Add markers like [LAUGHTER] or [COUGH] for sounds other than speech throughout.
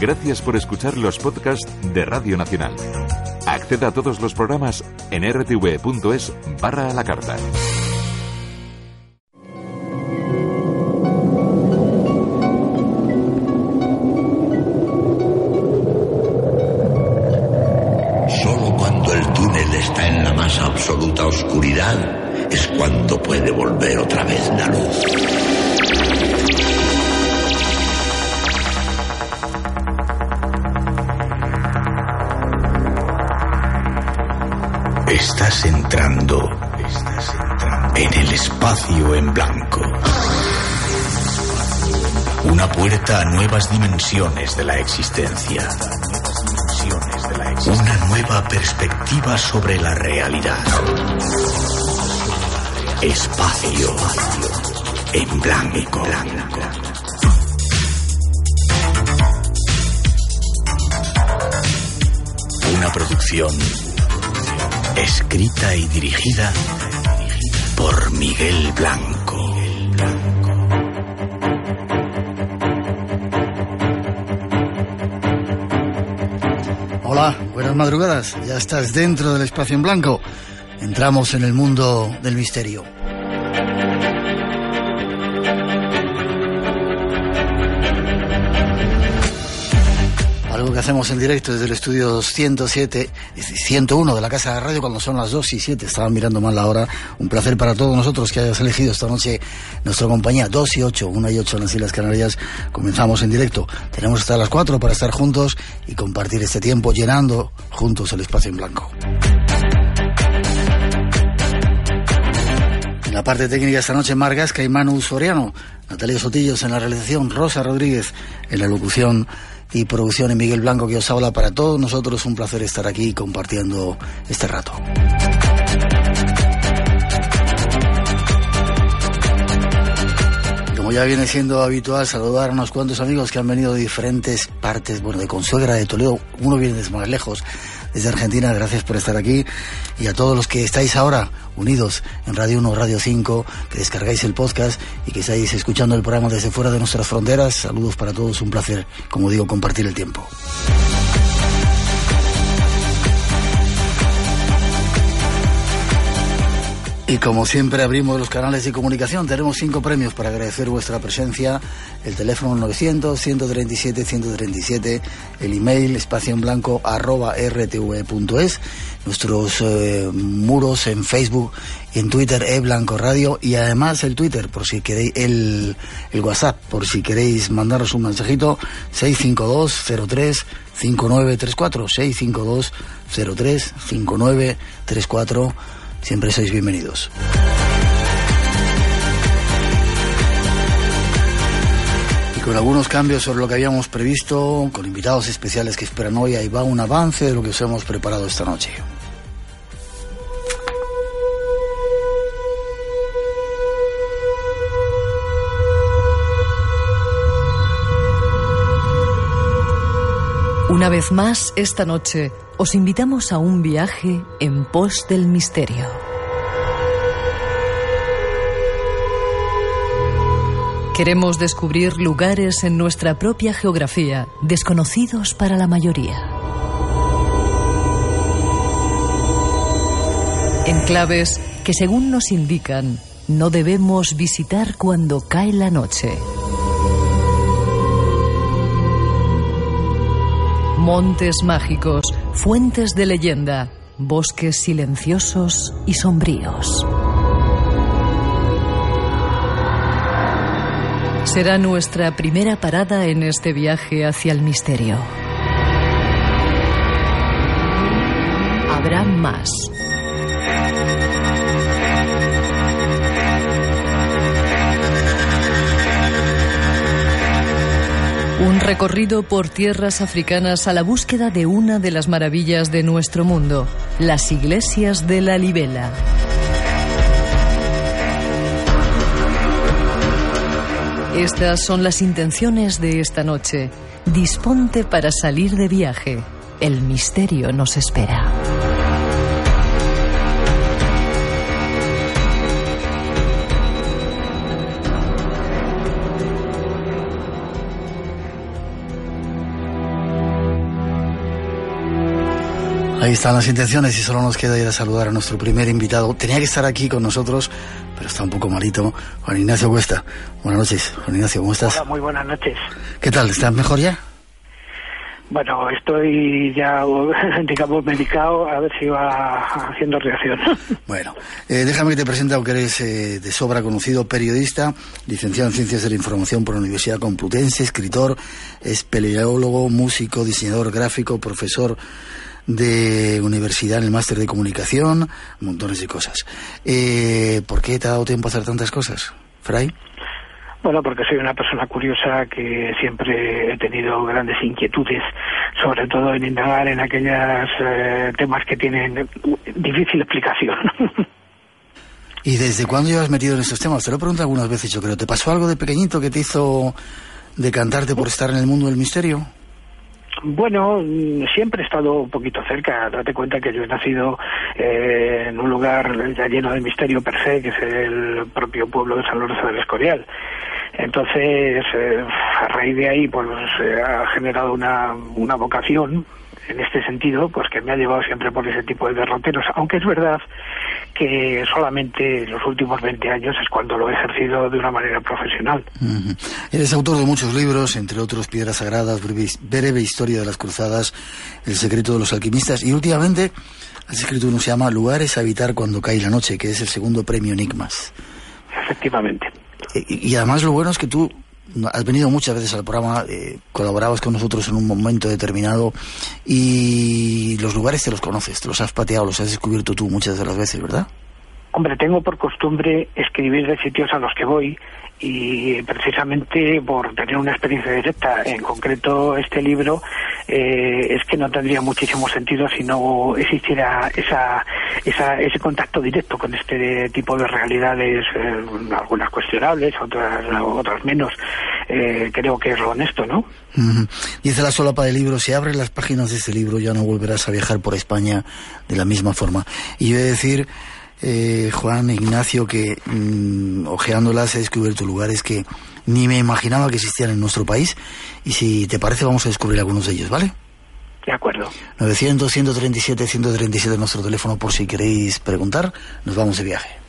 Gracias por escuchar los podcasts de Radio Nacional. Acceda a todos los programas en rtv.es barra a la carta. Dimensiones de la existencia. Una nueva perspectiva sobre la realidad. Espacio en blanco. Una producción escrita y dirigida por Miguel Blanco. Buenas madrugadas. Ya estás dentro del espacio en blanco. Entramos en el mundo del misterio. Hacemos en directo desde el estudio 107, 101 de la Casa de Radio cuando son las 2 y 7. Estaban mirando mal la hora. Un placer para todos nosotros que hayas elegido esta noche nuestra compañía. 2 y 8, 1 y 8 en las Islas Canarias. Comenzamos en directo. Tenemos hasta las 4 para estar juntos y compartir este tiempo llenando juntos el espacio en blanco. En la parte técnica esta noche, Margasca y Manu Soriano. Natalia Sotillos en la realización, Rosa Rodríguez en la locución y producción y Miguel Blanco que os habla para todos nosotros. Un placer estar aquí compartiendo este rato. Como ya viene siendo habitual, saludar a unos cuantos amigos que han venido de diferentes partes, bueno, de Consuegra, de Toledo, uno viene desde más lejos, desde Argentina, gracias por estar aquí, y a todos los que estáis ahora unidos en Radio 1, Radio 5, que descargáis el podcast y que estáis escuchando el programa desde fuera de nuestras fronteras, saludos para todos, un placer, como digo, compartir el tiempo. Y como siempre abrimos los canales de comunicación, tenemos cinco premios para agradecer vuestra presencia. El teléfono 900-137-137, el email espacio en blanco arroba rtv.es, nuestros eh, muros en Facebook en Twitter e Blanco Radio y además el Twitter, por si queréis, el, el WhatsApp, por si queréis mandaros un mensajito, 652 5934 652 5934 Siempre sois bienvenidos. Y con algunos cambios sobre lo que habíamos previsto, con invitados especiales que esperan hoy, ahí va un avance de lo que os hemos preparado esta noche. Una vez más, esta noche, os invitamos a un viaje en pos del misterio. Queremos descubrir lugares en nuestra propia geografía, desconocidos para la mayoría. Enclaves que, según nos indican, no debemos visitar cuando cae la noche. Montes mágicos, fuentes de leyenda, bosques silenciosos y sombríos. Será nuestra primera parada en este viaje hacia el misterio. Habrá más. Un recorrido por tierras africanas a la búsqueda de una de las maravillas de nuestro mundo, las iglesias de la Libela. Estas son las intenciones de esta noche. Disponte para salir de viaje. El misterio nos espera. Ahí están las intenciones y solo nos queda ir a saludar a nuestro primer invitado. Tenía que estar aquí con nosotros, pero está un poco malito. Juan Ignacio Cuesta. Buenas noches, Juan Ignacio, ¿cómo estás? Hola, muy buenas noches. ¿Qué tal? ¿Estás mejor ya? Bueno, estoy ya, [LAUGHS] digamos, medicado, a ver si va haciendo reacción. [LAUGHS] Bueno, eh, déjame que te presente, aunque eres eh, de sobra conocido, periodista, licenciado en Ciencias de la Información por la Universidad Complutense, escritor, espeleólogo, músico, diseñador gráfico, profesor de universidad en el máster de comunicación, montones de cosas. Eh, ¿Por qué te ha dado tiempo a hacer tantas cosas, Fray? Bueno, porque soy una persona curiosa que siempre he tenido grandes inquietudes, sobre todo en indagar en aquellos eh, temas que tienen difícil explicación. ¿Y desde cuándo llevas metido en estos temas? Te lo he preguntado algunas veces, yo creo. ¿Te pasó algo de pequeñito que te hizo decantarte por estar en el mundo del misterio? Bueno, siempre he estado un poquito cerca. Date cuenta que yo he nacido eh, en un lugar ya lleno de misterio per se, que es el propio pueblo de San Lorenzo del Escorial. Entonces, eh, a raíz de ahí, pues ha generado una, una vocación en este sentido, pues que me ha llevado siempre por ese tipo de derroteros, aunque es verdad que solamente en los últimos 20 años es cuando lo he ejercido de una manera profesional. Eres autor de muchos libros, entre otros Piedras Sagradas, breve, breve Historia de las Cruzadas, El secreto de los alquimistas, y últimamente has escrito uno que se llama Lugares a habitar cuando cae la noche, que es el segundo premio Enigmas. Efectivamente. Y, y además lo bueno es que tú has venido muchas veces al programa, eh, colaborabas con nosotros en un momento determinado y los lugares te los conoces, te los has pateado, los has descubierto tú muchas de las veces, ¿verdad? Hombre, tengo por costumbre escribir de sitios a los que voy y precisamente por tener una experiencia directa, en concreto este libro, eh, es que no tendría muchísimo sentido si no existiera esa, esa, ese contacto directo con este tipo de realidades, eh, algunas cuestionables, otras, otras menos. Eh, creo que es lo honesto, ¿no? Dice la solapa del libro, si abres las páginas de este libro ya no volverás a viajar por España de la misma forma. Y yo he de decir, eh, Juan Ignacio, que mm, ojeándolas he descubierto lugares que ni me imaginaba que existían en nuestro país y si te parece vamos a descubrir algunos de ellos, ¿vale? De acuerdo. 900, 137, 137 nuestro teléfono por si queréis preguntar, nos vamos de viaje.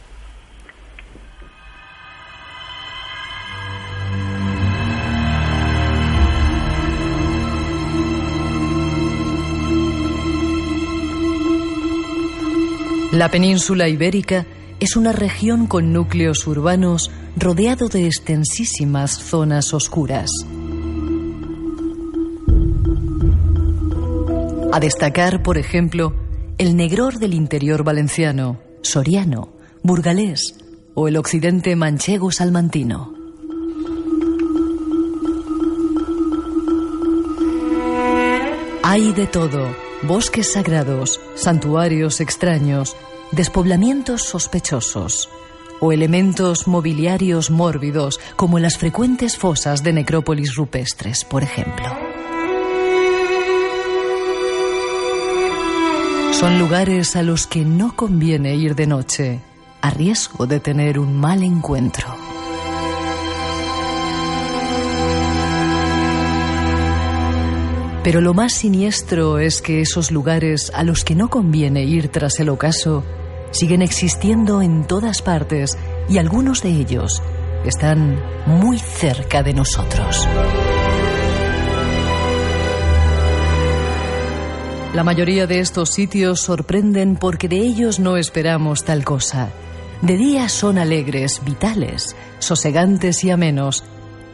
La península ibérica es una región con núcleos urbanos rodeado de extensísimas zonas oscuras. A destacar, por ejemplo, el negror del interior valenciano, soriano, burgalés o el occidente manchego salmantino. Hay de todo, bosques sagrados, santuarios extraños, despoblamientos sospechosos o elementos mobiliarios mórbidos como las frecuentes fosas de necrópolis rupestres, por ejemplo. Son lugares a los que no conviene ir de noche, a riesgo de tener un mal encuentro. Pero lo más siniestro es que esos lugares a los que no conviene ir tras el ocaso siguen existiendo en todas partes y algunos de ellos están muy cerca de nosotros. La mayoría de estos sitios sorprenden porque de ellos no esperamos tal cosa. De día son alegres, vitales, sosegantes y amenos,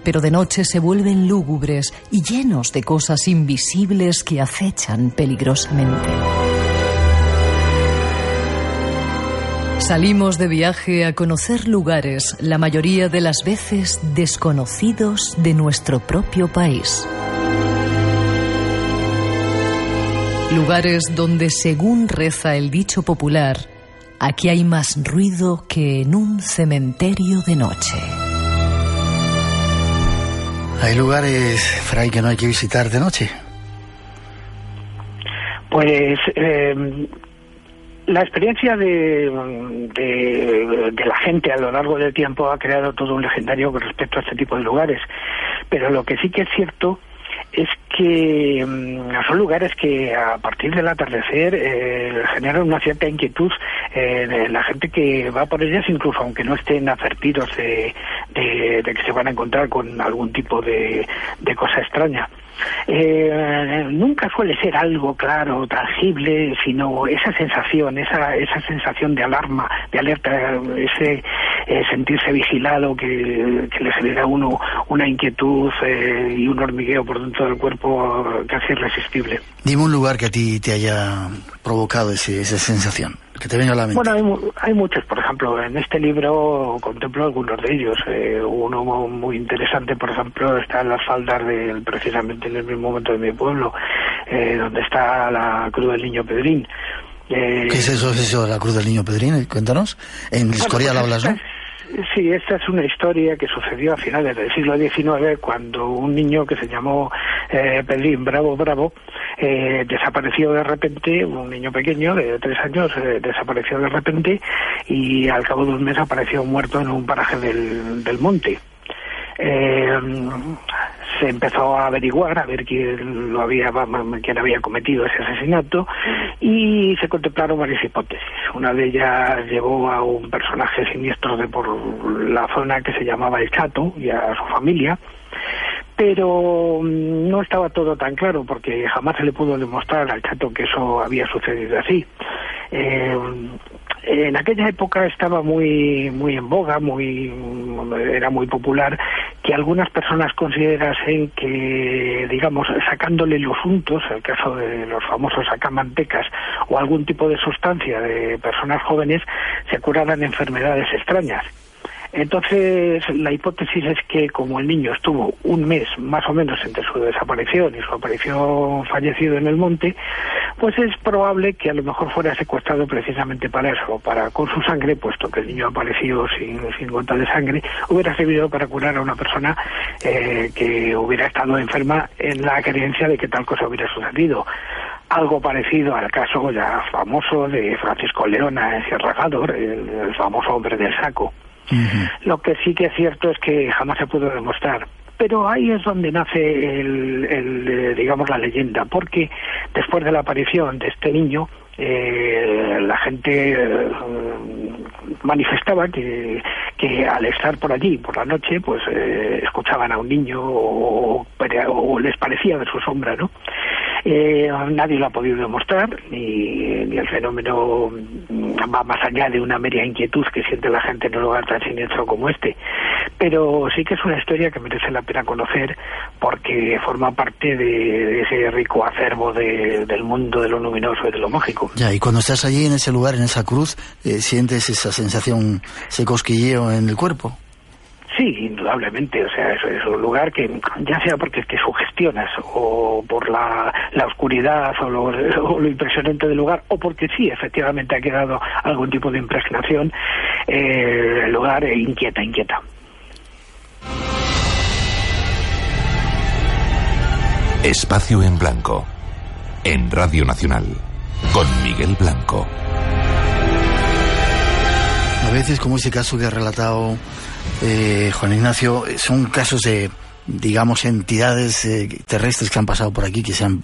pero de noche se vuelven lúgubres y llenos de cosas invisibles que acechan peligrosamente. Salimos de viaje a conocer lugares, la mayoría de las veces desconocidos de nuestro propio país. Lugares donde, según reza el dicho popular, aquí hay más ruido que en un cementerio de noche. Hay lugares, Fray, que no hay que visitar de noche. Pues eh, la experiencia de, de, la gente a lo largo del tiempo ha creado todo un legendario con respecto a este tipo de lugares. Pero lo que sí que es cierto es que mm, son lugares que a partir del atardecer eh, generan una cierta inquietud en la gente que va por ellas, incluso aunque no estén advertidos de, de, que se van a encontrar con algún tipo de cosa extraña. Eh, nunca suele ser algo claro, tangible, sino esa sensación, esa, esa sensación de alarma, de alerta, ese eh, sentirse vigilado que, le genera a uno una inquietud eh, y un hormigueo por dentro del cuerpo casi irresistible. Dime un lugar que a ti te haya provocado ese, esa sensación. Que te venga a la mente. Bueno, hay, muchos, por ejemplo, en este libro contemplo algunos de ellos. Eh, uno muy interesante, por ejemplo, está en las faldas del, precisamente en el mismo momento de mi pueblo, eh, donde está la Cruz del Niño Pedrín. Eh, ¿Qué es eso, es eso, la Cruz del Niño Pedrín? Cuéntanos. En Escorial pues hablas, ¿no? Sí, esta es una historia que sucedió a finales del siglo XIX cuando un niño que se llamó eh, Bravo Bravo eh, desapareció de repente, un niño pequeño de tres años eh, desapareció de repente y al cabo de un mes apareció muerto en un paraje del monte. Eh, se empezó a averiguar a ver quién lo había quién había cometido ese asesinato y se contemplaron varias hipótesis una de ellas llevó a un personaje siniestro de por la zona que se llamaba el Chato y a su familia pero mm, no estaba todo tan claro porque jamás se le pudo demostrar al chato que eso había sucedido así. Eh, en aquella época estaba muy muy en boga, muy era muy popular que algunas personas considerasen que, digamos, sacándole los untos, el caso de los famosos sacamantecas o algún tipo de sustancia de personas jóvenes, se curaran enfermedades extrañas. Entonces, la hipótesis es que como el niño estuvo un mes más o menos entre su desaparición y su aparición fallecido en el monte, pues es probable que a lo mejor fuera secuestrado precisamente para eso, para con su sangre, puesto que el niño apareció sin, sin gota de sangre, hubiera servido para curar a una persona eh, que hubiera estado enferma en la creencia de que tal cosa hubiera sucedido algo parecido al caso ya famoso de Francisco Leona en Sierra Gador, el famoso hombre del saco. Lo que sí que es cierto es que jamás se pudo demostrar. Pero ahí es donde nace el, eh, digamos la leyenda, porque después de la aparición de este niño, eh, la gente eh, manifestaba que, que al estar por allí por la noche pues escuchaban a un niño o, o, les parecía ver su sombra no eh, nadie lo ha podido demostrar, ni, ni el fenómeno va más allá de una media inquietud que siente la gente en un lugar tan siniestro como este. Pero sí que es una historia que merece la pena conocer porque forma parte de, ese rico acervo del mundo de lo luminoso y de lo mágico. Ya, y cuando estás allí en ese lugar, en esa cruz, eh, sientes esa sensación, ese cosquilleo en el cuerpo. Sí, indudablemente. O sea, es, un lugar que, ya sea porque te sugestionas o por la, la oscuridad o lo, impresionante del lugar, o porque sí, efectivamente ha quedado algún tipo de impregnación, eh, el lugar inquieta, inquieta. Espacio en Blanco, en Radio Nacional, con Miguel Blanco. A veces, como ese caso que ha relatado eh, Juan Ignacio, son casos de, digamos, entidades eh, terrestres que han pasado por aquí que se han,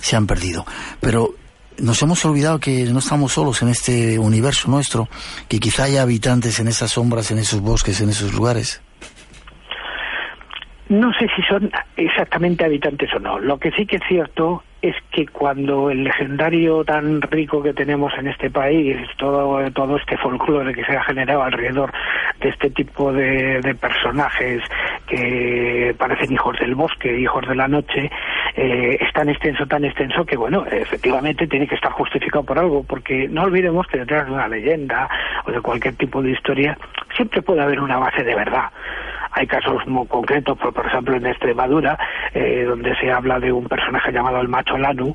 se han perdido. Pero nos hemos olvidado que no estamos solos en este universo nuestro, que quizá haya habitantes en esas sombras, en esos bosques, en esos lugares. No sé si son exactamente habitantes o no. Lo que sí que es cierto es que cuando el legendario tan rico que tenemos en este país, todo, todo este folclore que se ha generado alrededor de este tipo de, personajes que parecen hijos del bosque, hijos de la noche, eh, es tan extenso, tan extenso que, bueno, efectivamente tiene que estar justificado por algo, porque no olvidemos que detrás de una leyenda o de cualquier tipo de historia siempre puede haber una base de verdad. Hay casos muy concretos, por, ejemplo en Extremadura, eh, donde se habla de un personaje llamado el macho Lanu,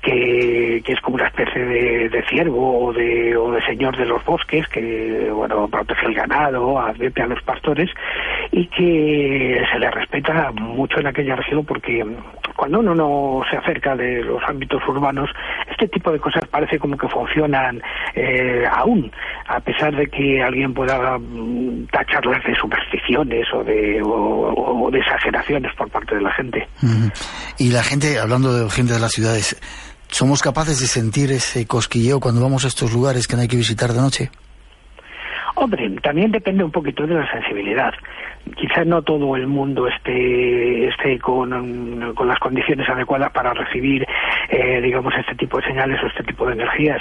que, es como una especie de, ciervo o de, o de señor de los bosques, que bueno protege el ganado, advierte a los pastores, y que se le respeta mucho en aquella región porque cuando uno no se acerca de los ámbitos urbanos, este tipo de cosas parece como que funcionan eh, aún, a pesar de que alguien pueda mm, tacharlas de supersticiones o de, o, de exageraciones por parte de la gente. Y la gente, hablando de gente de las ciudades, ¿somos capaces de sentir ese cosquilleo cuando vamos a estos lugares que no hay que visitar de noche? Hombre, también depende un poquito de la sensibilidad. Quizás no todo el mundo esté, esté con, con las condiciones adecuadas para recibir, eh, digamos, este tipo de señales o este tipo de energías,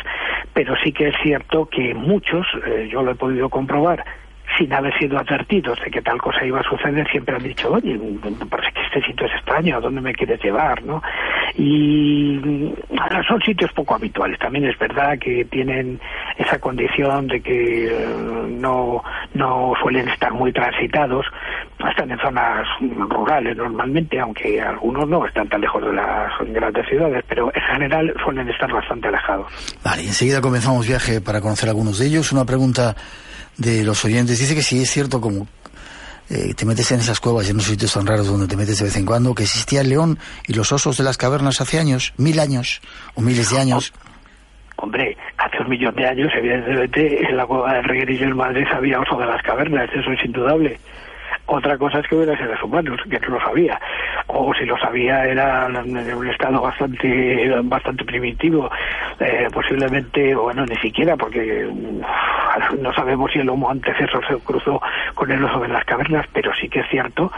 pero sí que es cierto que muchos, eh, yo lo he podido comprobar, sin haber sido advertidos de que tal cosa iba a suceder, siempre han dicho, oye, parece que este sitio es extraño, ¿a dónde me quieres llevar? ¿no? Y son sitios poco habituales. También es verdad que tienen esa condición de que eh, no, no suelen estar muy transitados, están en zonas rurales normalmente, aunque algunos no están tan lejos de las grandes ciudades, pero en general suelen estar bastante alejados. Vale, enseguida comenzamos viaje para conocer algunos de ellos. Una pregunta de los oyentes. Dice que sí es cierto como eh, te metes en esas cuevas y en esos sitios tan raros donde te metes de vez en cuando, que existía el león y los osos de las cavernas hace años, mil años o miles de años. Hombre, hace un millón de años, evidentemente, en la cueva del Reguerillo en Madrid había oso de las cavernas, eso es indudable. Otra cosa es que hubiera seres humanos, que no lo sabía. O si lo sabía era en un estado bastante bastante primitivo. Eh, posiblemente, bueno, ni siquiera, porque no sabemos si el homo antecesor se cruzó con el oso de las cavernas, pero sí que es cierto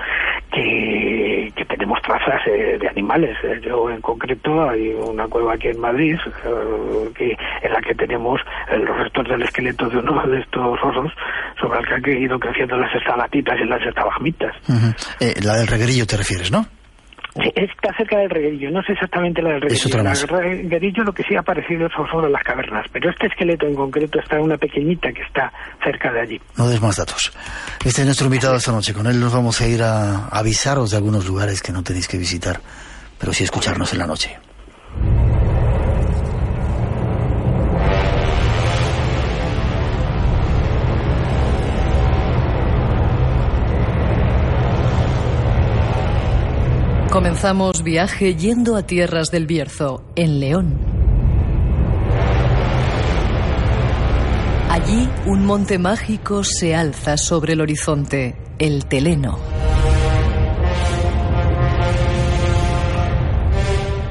que, tenemos trazas eh, de animales. Eh, yo en concreto hay una cueva aquí en Madrid que, en la que tenemos los restos del esqueleto de uno de estos osos sobre el que han ido creciendo las estalatitas y las estalagmitas. Eh, la del reguerillo te refieres, ¿no? Está cerca del reguerillo, no sé exactamente la del reguerillo. El reguerillo lo que sí ha aparecido son solo las cavernas, pero este esqueleto en concreto está en una pequeñita que está cerca de allí. No des más datos. Este es nuestro invitado esta noche. Con él nos vamos a ir a avisaros de algunos lugares que no tenéis que visitar, pero sí escucharnos en la noche. Comenzamos viaje yendo a tierras del Bierzo, en León. Allí un monte mágico se alza sobre el horizonte, el Teleno.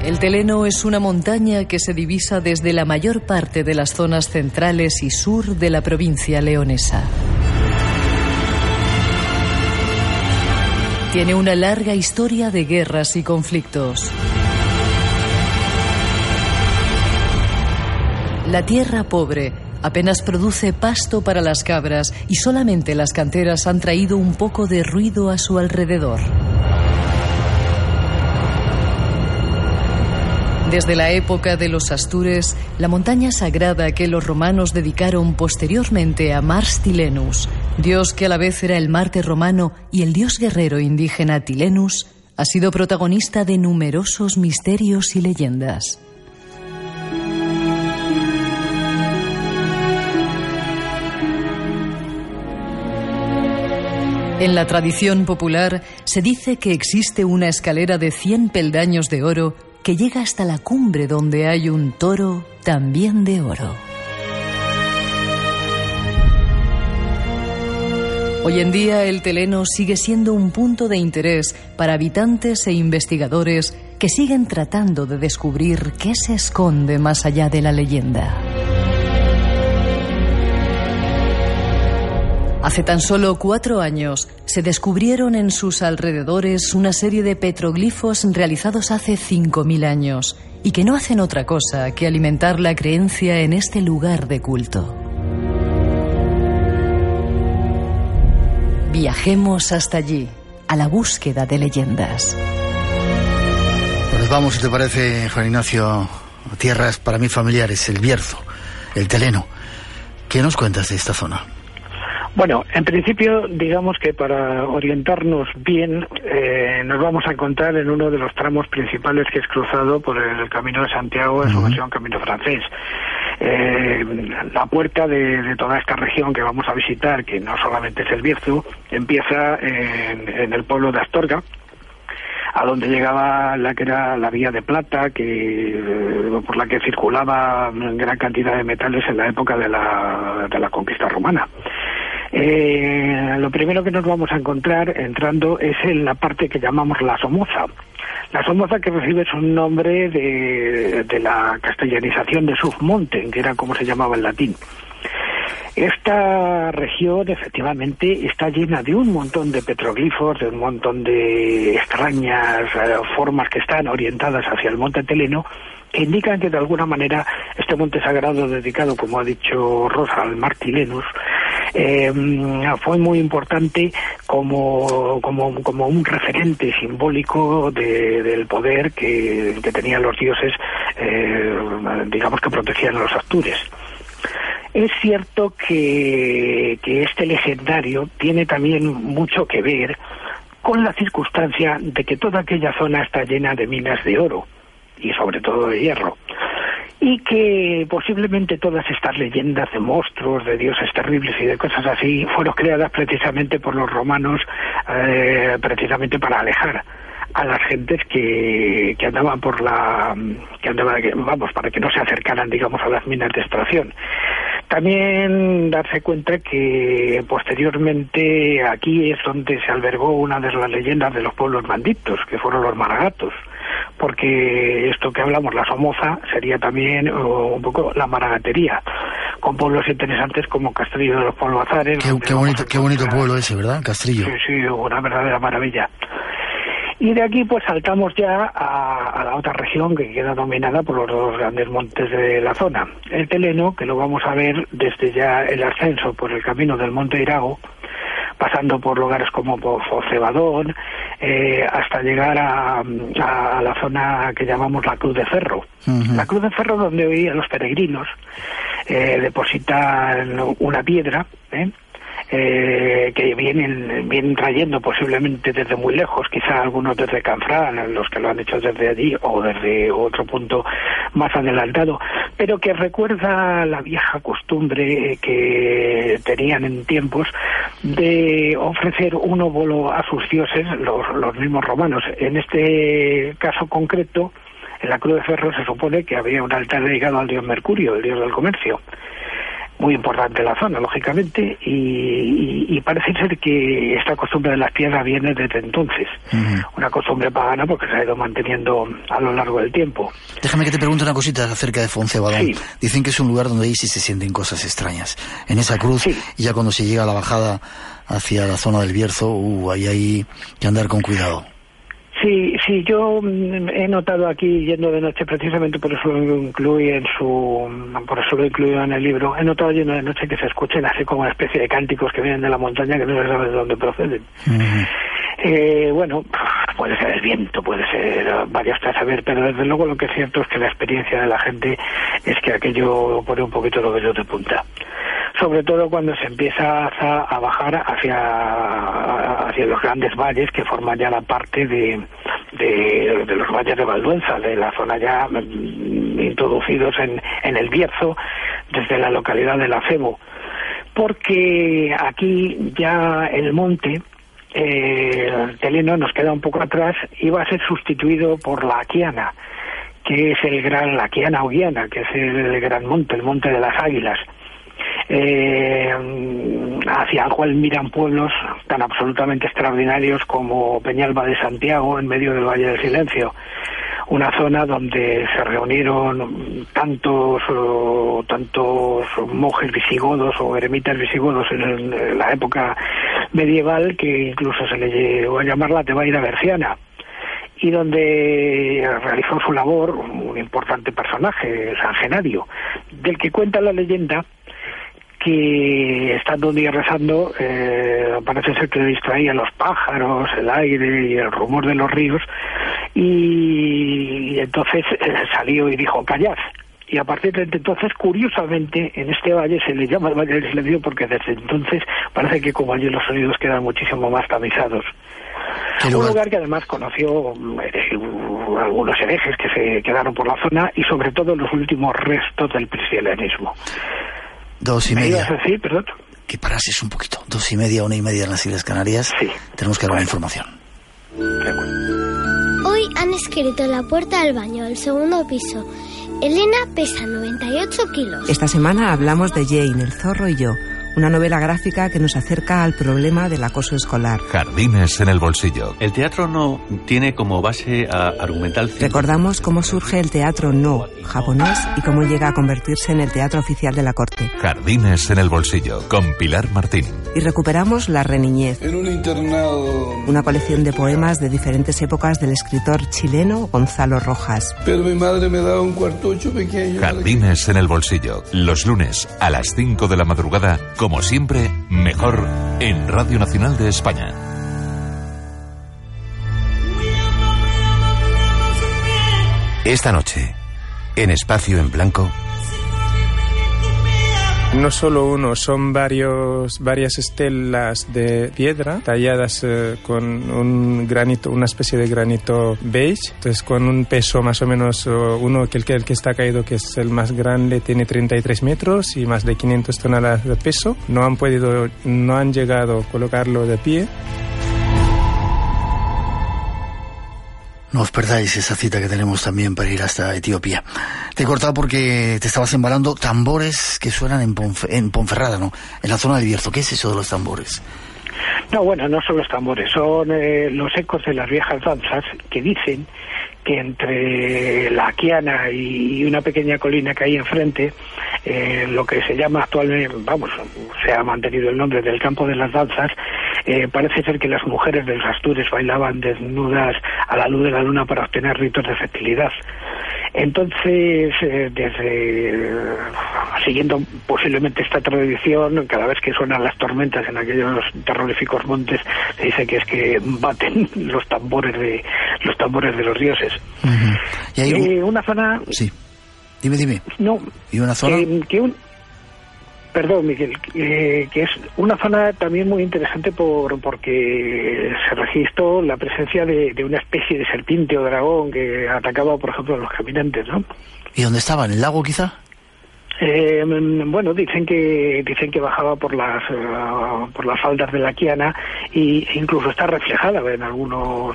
El Teleno es una montaña que se divisa desde la mayor parte de las zonas centrales y sur de la provincia leonesa. Tiene una larga historia de guerras y conflictos. La tierra pobre apenas produce pasto para las cabras y solamente las canteras han traído un poco de ruido a su alrededor. Desde la época de los Astures, la montaña sagrada que los romanos dedicaron posteriormente a Mars Tilenus, dios que a la vez era el Marte romano y el dios guerrero indígena Tilenus, ha sido protagonista de numerosos misterios y leyendas. En la tradición popular se dice que existe una escalera de 100 peldaños de oro que llega hasta la cumbre donde hay un toro también de oro. Hoy en día el Teleno sigue siendo un punto de interés para habitantes e investigadores que siguen tratando de descubrir qué se esconde más allá de la leyenda. Hace tan solo cuatro años se descubrieron en sus alrededores una serie de petroglifos realizados hace 5.000 años y que no hacen otra cosa que alimentar la creencia en este lugar de culto. Viajemos hasta allí, a la búsqueda de leyendas. Pues vamos, si te parece, Juan Ignacio, tierras para mí familiares, el Bierzo, el Teleno. ¿Qué nos cuentas de esta zona? Bueno, en principio, digamos que para orientarnos bien, eh, nos vamos a encontrar en uno de los tramos principales que es cruzado por el Camino de Santiago, en su versión Camino Francés. Eh, la puerta de, toda esta región que vamos a visitar, que no solamente es el Bierzo, empieza en el pueblo de Astorga, a donde llegaba la que era la vía de plata, que eh, por la que circulaba gran cantidad de metales en la época de la, de la conquista romana. Eh, lo primero que nos vamos a encontrar entrando es en la parte que llamamos la Somoza. La Somoza que recibe su nombre de, de la castellanización de Submonte, que era como se llamaba en latín. Esta región efectivamente está llena de un montón de petroglifos, de un montón de extrañas eh, formas que están orientadas hacia el monte Teleno, que indican que de alguna manera este monte sagrado dedicado, como ha dicho Rosa, al Martilenus, eh, fue muy importante como, como, como un referente simbólico del poder que, tenían los dioses, eh, digamos que protegían a los Astures. Es cierto que, este legendario tiene también mucho que ver con la circunstancia de que toda aquella zona está llena de minas de oro y sobre todo de hierro y que posiblemente todas estas leyendas de monstruos, de dioses terribles y de cosas así fueron creadas precisamente por los romanos, eh, precisamente para alejar a las gentes que, que andaban por la que andaban vamos para que no se acercaran digamos a las minas de extracción. También darse cuenta que posteriormente aquí es donde se albergó una de las leyendas de los pueblos banditos que fueron los maragatos porque esto que hablamos, la Somoza, sería también un poco la maragatería, con pueblos interesantes como Castrillo de los Polvazares. Qué, qué bonito, qué bonito pueblo ese, ¿verdad? Castrillo. Sí, sí, una verdadera maravilla. Y de aquí pues saltamos ya a, la otra región que queda dominada por los dos grandes montes de la zona. El Teleno, que lo vamos a ver desde ya el ascenso por el camino del Monte Irago, pasando por lugares como Cebadón, eh, hasta llegar a, la zona que llamamos la Cruz de Ferro. La Cruz de Ferro donde hoy los peregrinos eh, depositan una piedra, ¿eh? Eh, que vienen, vienen trayendo posiblemente desde muy lejos, quizá algunos desde Canfrán, los que lo han hecho desde allí o desde otro punto más adelantado, pero que recuerda la vieja costumbre que tenían en tiempos de ofrecer un óvulo a sus dioses, los, los mismos romanos. En este caso concreto, en la Cruz de Ferro se supone que había un altar dedicado al dios Mercurio, el dios del comercio muy importante la zona, lógicamente, y, parece ser que esta costumbre de las piedras viene desde entonces. Una costumbre pagana porque se ha ido manteniendo a lo largo del tiempo. Déjame que te pregunte una cosita acerca de Foncebadón. Dicen que es un lugar donde ahí sí se sienten cosas extrañas. En esa cruz, y ya cuando se llega a la bajada hacia la zona del Bierzo, uh, ahí hay que andar con cuidado. Sí, sí, yo mm, he notado aquí yendo de noche, precisamente por eso lo incluí en su, por eso lo incluido en el libro. He notado yendo de noche que se escuchen así como una especie de cánticos que vienen de la montaña que no se sabe de dónde proceden. Eh, bueno, puede ser el viento, puede ser varias cosas a ver, pero desde luego lo que es cierto es que la experiencia de la gente es que aquello pone un poquito lo que de punta sobre todo cuando se empieza a, bajar hacia, hacia los grandes valles que forman ya la parte de, de, los valles de Valduenza, de la zona ya mm, introducidos en, en el Bierzo, desde la localidad de La Cebo. Porque aquí ya el monte, eh, el teleno nos queda un poco atrás va a ser sustituido por la Aquiana, que es el gran, la Aquiana o Guiana, que es el gran monte, el monte de las águilas. Eh, hacia el cual miran pueblos tan absolutamente extraordinarios como Peñalba de Santiago en medio del Valle del Silencio una zona donde se reunieron tantos tantos monjes visigodos o eremitas visigodos en, la época medieval que incluso se le llegó a llamar la Tebaida Berciana y donde realizó su labor un importante personaje, San Genadio, del que cuenta la leyenda que estando un día rezando, eh, parece ser que distraía los pájaros, el aire y el rumor de los ríos, y, entonces eh, salió y dijo, callad. Y a partir de entonces, curiosamente, en este valle se le llama el Valle del Silencio porque desde entonces parece que como allí los sonidos quedan muchísimo más tamizados. Un lugar que además conoció eh, algunos herejes que se quedaron por la zona y sobre todo los últimos restos del cristianismo. Dos y media. Decir, perdón? Que parases un poquito. Dos y media, una y media en las Islas Canarias. Sí. Tenemos que dar una información. Hoy han escrito la puerta al baño, el segundo piso. Elena pesa 98 kilos. Esta semana hablamos de Jane, el zorro y yo una novela gráfica que nos acerca al problema del acoso escolar. Jardines en el bolsillo. El teatro no tiene como base argumental. Recordamos cómo surge el teatro no japonés y cómo llega a convertirse en el teatro oficial de la corte. Jardines en el bolsillo con Pilar Martín. Y recuperamos La Reniñez. En un internado. Una colección de poemas de diferentes épocas del escritor chileno Gonzalo Rojas. Pero mi madre me daba un cuartucho pequeño. Jardines en el bolsillo. Los lunes a las 5 de la madrugada como siempre, mejor en Radio Nacional de España. Esta noche, en Espacio en Blanco, no solo uno, son varios, varias estelas de piedra talladas eh, con un granito, una especie de granito beige, entonces con un peso más o menos, uno que el, el que está caído, que es el más grande, tiene 33 metros y más de 500 toneladas de peso. No han podido, no han llegado a colocarlo de pie. No os perdáis esa cita que tenemos también para ir hasta Etiopía. Te he cortado porque te estabas embalando tambores que suenan en, en Ponferrada, ¿no? En la zona del Bierzo. ¿Qué es eso de los tambores? No, bueno, no son los tambores, son eh, los ecos de las viejas danzas que dicen que entre la Quiana y una pequeña colina que hay enfrente, eh, lo que se llama actualmente, vamos, se ha mantenido el nombre del campo de las danzas, eh, parece ser que las mujeres de los Astures bailaban desnudas a la luz de la luna para obtener ritos de fertilidad. Entonces, eh, desde siguiendo posiblemente esta tradición, cada vez que suenan las tormentas en aquellos terroríficos montes, se dice que es que baten [LAUGHS] los tambores de los tambores de los dioses. ¿Y hay eh, una zona. Sí. Dime, dime. No. ¿Y una zona? que un, Perdón, Miguel, que es una zona también muy interesante por porque se registró la presencia de, una especie de serpiente o dragón que atacaba, por ejemplo, a los caminantes, ¿no? ¿Y dónde estaba? ¿En el lago, quizá? Eh, bueno, dicen que dicen que bajaba por las eh, por las faldas de la Quiana y incluso está reflejada en algunos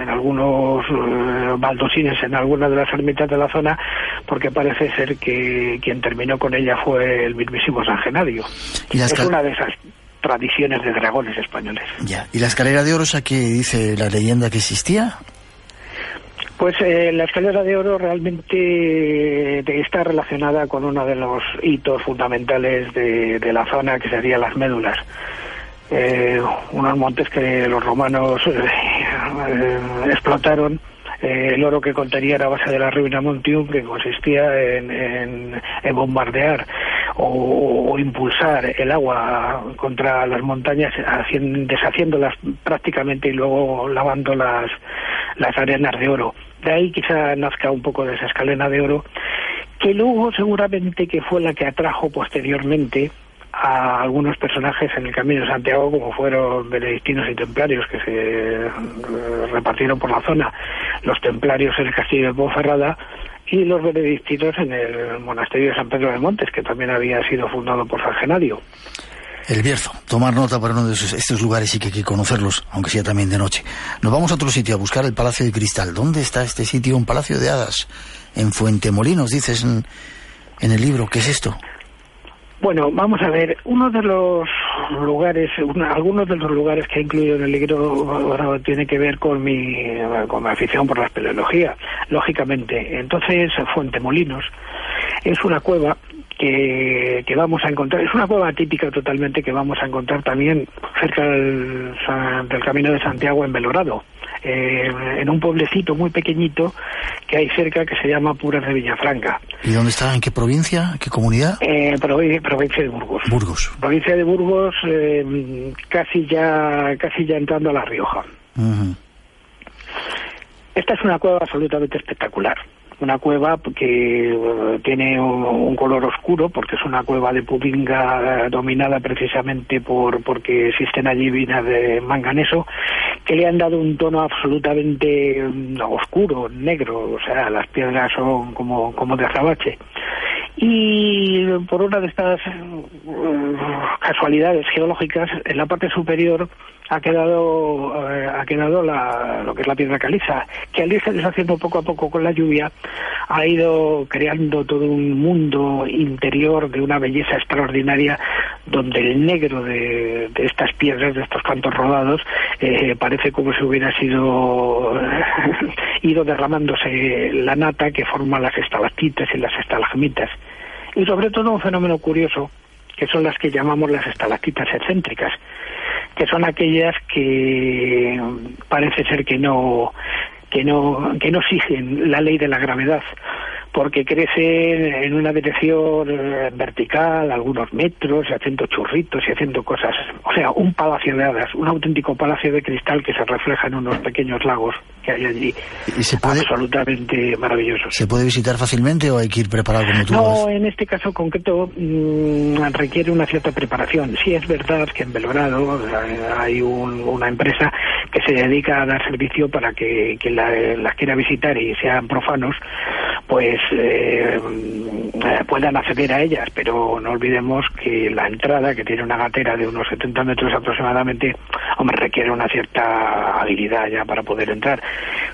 en algunos eh, baldosines en algunas de las ermitas de la zona porque parece ser que quien terminó con ella fue el mismísimo San Genadio. es una de esas tradiciones de dragones españoles. Ya. ¿Y la escalera de oros a qué dice la leyenda que existía? Pues eh, la escalera de oro realmente está relacionada con uno de los hitos fundamentales de, la zona, que serían las médulas. Eh, unos montes que los romanos eh, explotaron. el oro que contenía era base de la ruina Montium, que consistía en, bombardear o, impulsar el agua contra las montañas, deshaciéndolas prácticamente y luego lavando las, las arenas de oro. De ahí quizá nazca un poco de esa escalena de oro, que luego seguramente que fue la que atrajo posteriormente a algunos personajes en el Camino de Santiago, como fueron benedictinos y templarios que se eh, repartieron por la zona, los templarios en el castillo de Ponferrada y los benedictinos en el monasterio de San Pedro de Montes, que también había sido fundado por San Genadio. El Bierzo, tomar nota para uno de estos lugares y que hay que conocerlos, aunque sea también de noche. Nos vamos a otro sitio a buscar el Palacio de Cristal. ¿Dónde está este sitio? Un palacio de hadas. En Fuente Molinos, dices en, el libro. ¿Qué es esto? Bueno, vamos a ver, uno de los lugares, algunos de los lugares que he incluido en el libro tiene que ver con mi, con mi afición por la espeleología, lógicamente. Entonces, Fuente Molinos es una cueva que, vamos a encontrar, es una cueva típica totalmente que vamos a encontrar también cerca del, Camino de Santiago en Belorado, eh, en un pueblecito muy pequeñito que hay cerca que se llama Puras de Villafranca. ¿Y dónde está? ¿En qué provincia? ¿Qué comunidad? Eh, provincia de Burgos. Burgos. Provincia de Burgos, eh, casi ya casi ya entrando a La Rioja. Esta es una cueva absolutamente espectacular una cueva que eh, tiene un, color oscuro porque es una cueva de pudinga eh, dominada precisamente por porque existen allí minas de manganeso que le han dado un tono absolutamente mm, oscuro, negro, o sea, las piedras son como, como de azabache. Y por una de estas eh, casualidades geológicas, en la parte superior ha quedado eh, ha quedado la, lo que es la piedra caliza, que al irse deshaciendo poco a poco con la lluvia ha ido creando todo un mundo interior de una belleza extraordinaria donde el negro de, estas piedras, de estos cantos rodados, eh, parece como si hubiera sido [LAUGHS] ido derramándose la nata que forma las estalactitas y las estalagmitas. Y sobre todo un fenómeno curioso que son las que llamamos las estalactitas excéntricas, que son aquellas que parece ser que no que no que no siguen la ley de la gravedad porque crecen en una dirección eh, vertical, algunos metros, haciendo churritos y haciendo cosas. O sea, un palacio de hadas, un auténtico palacio de cristal que se refleja en unos pequeños lagos que hay allí. ¿Y se puede, absolutamente maravillosos. ¿Se puede visitar fácilmente o hay que ir preparado como tú? No, en este caso concreto mmm, requiere una cierta preparación. Sí es verdad que en Belgrado eh, hay una empresa que se dedica a dar servicio para que quien las quiera visitar y sean profanos, pues eh, puedan acceder a ellas, pero no olvidemos que la entrada, que tiene una gatera de unos 70 metros aproximadamente, hombre, requiere una cierta habilidad ya para poder entrar,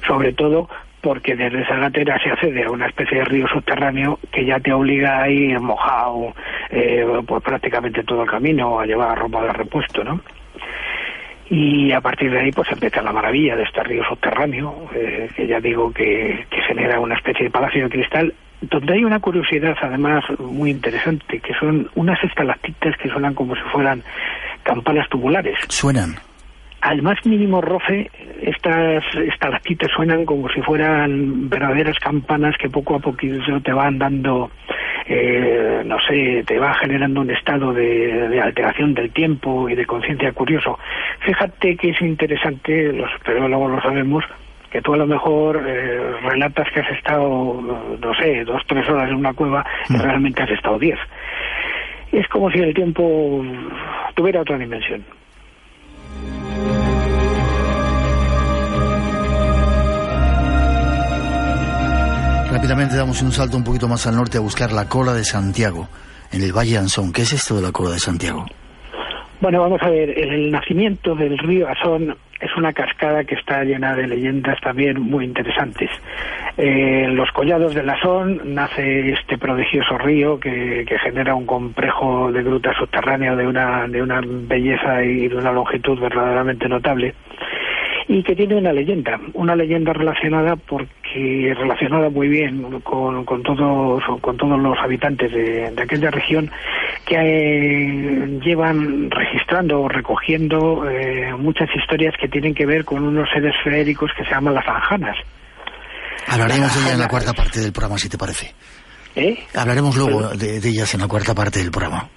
sobre todo porque desde esa gatera se accede a una especie de río subterráneo que ya te obliga a ir mojado eh, pues prácticamente todo el camino a llevar ropa de repuesto, ¿no? Y a partir de ahí pues empieza la maravilla de este río subterráneo, eh, que ya digo que, genera una especie de palacio de cristal, donde hay una curiosidad además muy interesante, que son unas estalactitas que suenan como si fueran campanas tubulares. Suenan. Al más mínimo roce, estas estalactitas suenan como si fueran verdaderas campanas que poco a poquito te van dando eh, no sé, te va generando un estado de, alteración del tiempo y de conciencia curioso. Fíjate que es interesante, los luego lo sabemos, que tú a lo mejor eh, relatas que has estado, no sé, dos, tres horas en una cueva y mm. realmente has estado diez. Es como si el tiempo tuviera otra dimensión. Rápidamente damos un salto un poquito más al norte a buscar la cola de Santiago, en el Valle Anzón. ¿Qué es esto de la cola de Santiago? Bueno, vamos a ver, el nacimiento del río Asón es una cascada que está llena de leyendas también muy interesantes. Eh, en los collados del Asón nace este prodigioso río que, que, genera un complejo de gruta subterránea de una, de una belleza y de una longitud verdaderamente notable y que tiene una leyenda, una leyenda relacionada porque relacionada muy bien con, con todos con todos los habitantes de, aquella región que eh, llevan registrando o recogiendo eh, muchas historias que tienen que ver con unos seres feéricos que se llaman las anjanas. Hablaremos de ellas en la cuarta parte del programa, si te parece. ¿Eh? Hablaremos luego de, ellas en la cuarta parte del programa.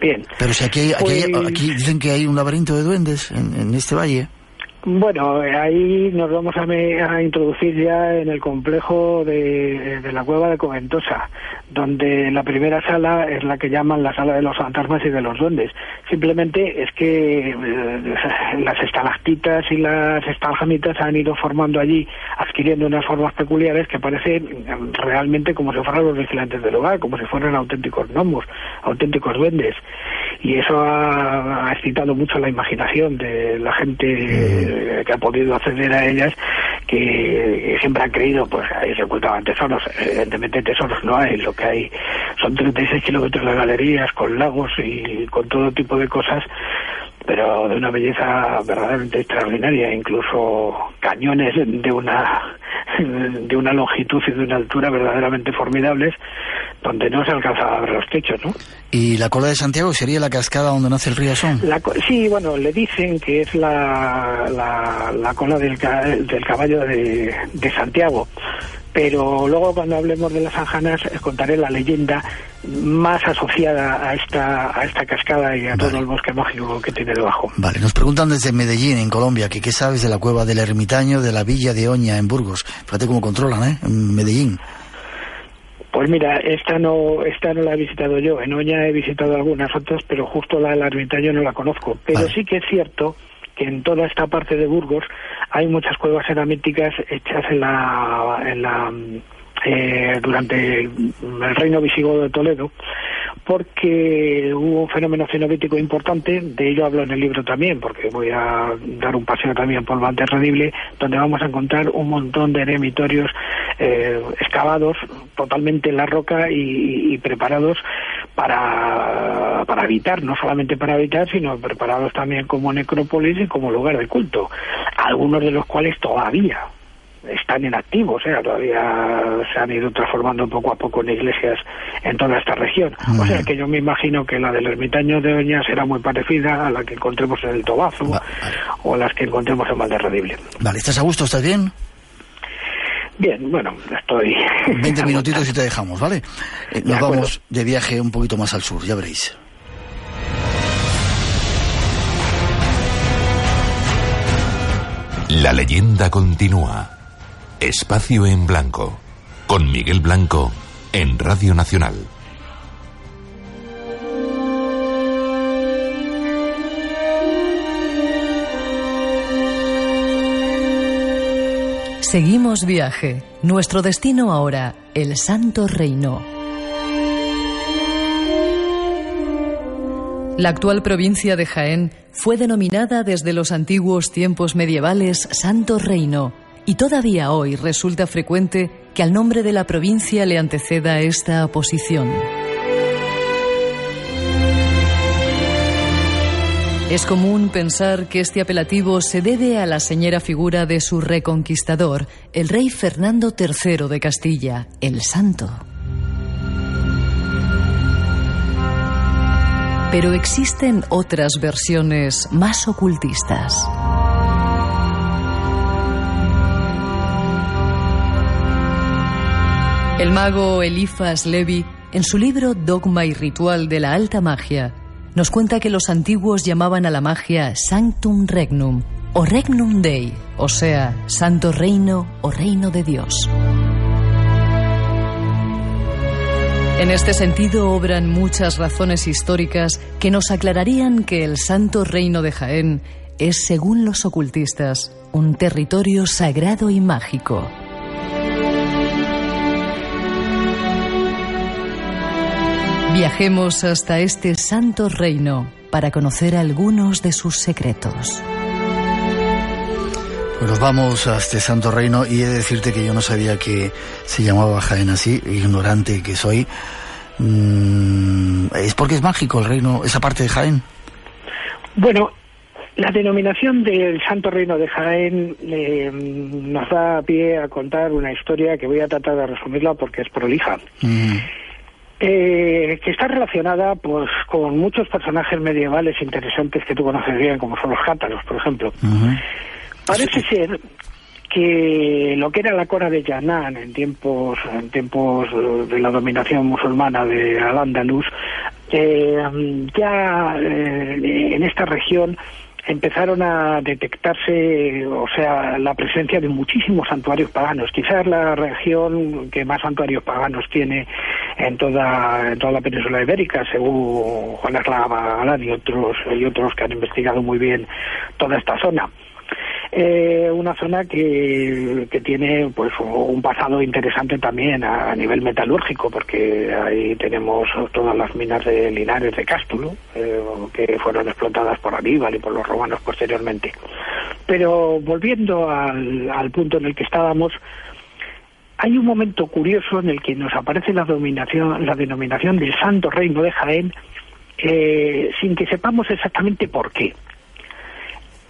Bien. Pero si aquí, aquí, pues aquí dicen que hay un laberinto de duendes en, en este valle. Bueno, ahí nos vamos a, introducir ya en el complejo de, la cueva de Coventosa, donde la primera sala es la que llaman la sala de los fantasmas y de los duendes. Simplemente es que eh, las estalactitas y las estalgamitas han ido formando allí, adquiriendo unas formas peculiares que parecen realmente como si fueran los vigilantes del hogar, como si fueran auténticos gnomos, auténticos duendes. Y eso ha excitado mucho la imaginación de la gente que ha podido acceder a ellas que siempre han creído pues ahí se ocultaban tesoros. Evidentemente tesoros no hay lo que hay son 36 kilómetros de galerías con lagos y con todo tipo de cosas pero de una belleza verdaderamente extraordinaria incluso cañones de una de una longitud y de una altura verdaderamente formidables donde no se alcanzaba a ver los techos, ¿no? ¿Y la cola de Santiago sería la cascada donde nace el río Son? sí, bueno, le dicen que es la, la, cola del, del caballo de, de Santiago pero luego cuando hablemos de las anjanas eh, contaré la leyenda más asociada a esta a esta cascada y a todo el bosque mágico que tiene debajo. Vale, nos preguntan desde Medellín, en Colombia, que qué sabes de la cueva del ermitaño de la villa de Oña en Burgos. Fíjate cómo controlan, ¿eh? En Medellín. Pues mira, esta no, esta no la he visitado yo. En Oña he visitado algunas otras, pero justo la del ermitaño no la conozco. Pero sí que es cierto en toda esta parte de Burgos hay muchas cuevas ceramíticas hechas en la, en la eh, durante el reino visigodo de Toledo, porque hubo un fenómeno cenobítico importante, de ello hablo en el libro también, porque voy a dar un paseo también por Valde Redible, donde vamos a encontrar un montón de eremitorios eh, excavados totalmente en la roca y, y preparados para, para habitar, no solamente para habitar, sino preparados también como necrópolis y como lugar de culto, algunos de los cuales todavía están inactivos, ¿eh? todavía se han ido transformando poco a poco en iglesias en toda esta región. O sea que yo me imagino que la del ermitaño de Oña será muy parecida a la que encontremos en el Tobazo o las que encontremos en Valderredible. Vale, ¿estás a gusto? ¿Estás bien? Bien, bueno, estoy... 20 [LAUGHS] minutitos y te dejamos, ¿vale? Eh, nos vamos de viaje un poquito más al sur, ya veréis. La leyenda continúa. Espacio en Blanco, con Miguel Blanco, en Radio Nacional. Seguimos viaje. Nuestro destino ahora, el Santo Reino. La actual provincia de Jaén fue denominada desde los antiguos tiempos medievales Santo Reino y todavía hoy resulta frecuente que al nombre de la provincia le anteceda esta oposición. Es común pensar que este apelativo se debe a la señera figura de su reconquistador, el rey Fernando III de Castilla, el Santo. Pero existen otras versiones más ocultistas. El mago Elifas Levi, en su libro Dogma y Ritual de la Alta Magia, nos cuenta que los antiguos llamaban a la magia Sanctum Regnum o Regnum Dei, o sea, Santo Reino o Reino de Dios. En este sentido obran muchas razones históricas que nos aclararían que el Santo Reino de Jaén es, según los ocultistas, un territorio sagrado y mágico. Viajemos hasta este santo reino para conocer algunos de sus secretos. Pues nos vamos a este santo reino y he de decirte que yo no sabía que se llamaba Jaén así, ignorante que soy. Mm, ¿Es porque es mágico el reino, esa parte de Jaén? Bueno, la denominación del Santo Reino de Jaén eh, nos da pie a contar una historia que voy a tratar de resumirla porque es prolija. Mm. Eh, que está relacionada pues con muchos personajes medievales interesantes que tú conoces bien, como son los cátaros, por ejemplo. Parece ser que lo que era la Cora de Yanán en tiempos en tiempos de la dominación musulmana de Al-Ándalus, eh, ya eh, en esta región empezaron a detectarse, o sea, la presencia de muchísimos santuarios paganos. Quizás la región que más santuarios paganos tiene en toda, en toda la península ibérica, según Juan Eslava Galán y otros, y otros que han investigado muy bien toda esta zona. Eh, una zona que, que tiene pues un pasado interesante también a, nivel metalúrgico porque ahí tenemos todas las minas de Linares de Cástulo eh, que fueron explotadas por Aníbal y por los romanos posteriormente. Pero volviendo al, al punto en el que estábamos hay un momento curioso en el que nos aparece la dominación la denominación del Santo Reino de Jaén eh, sin que sepamos exactamente por qué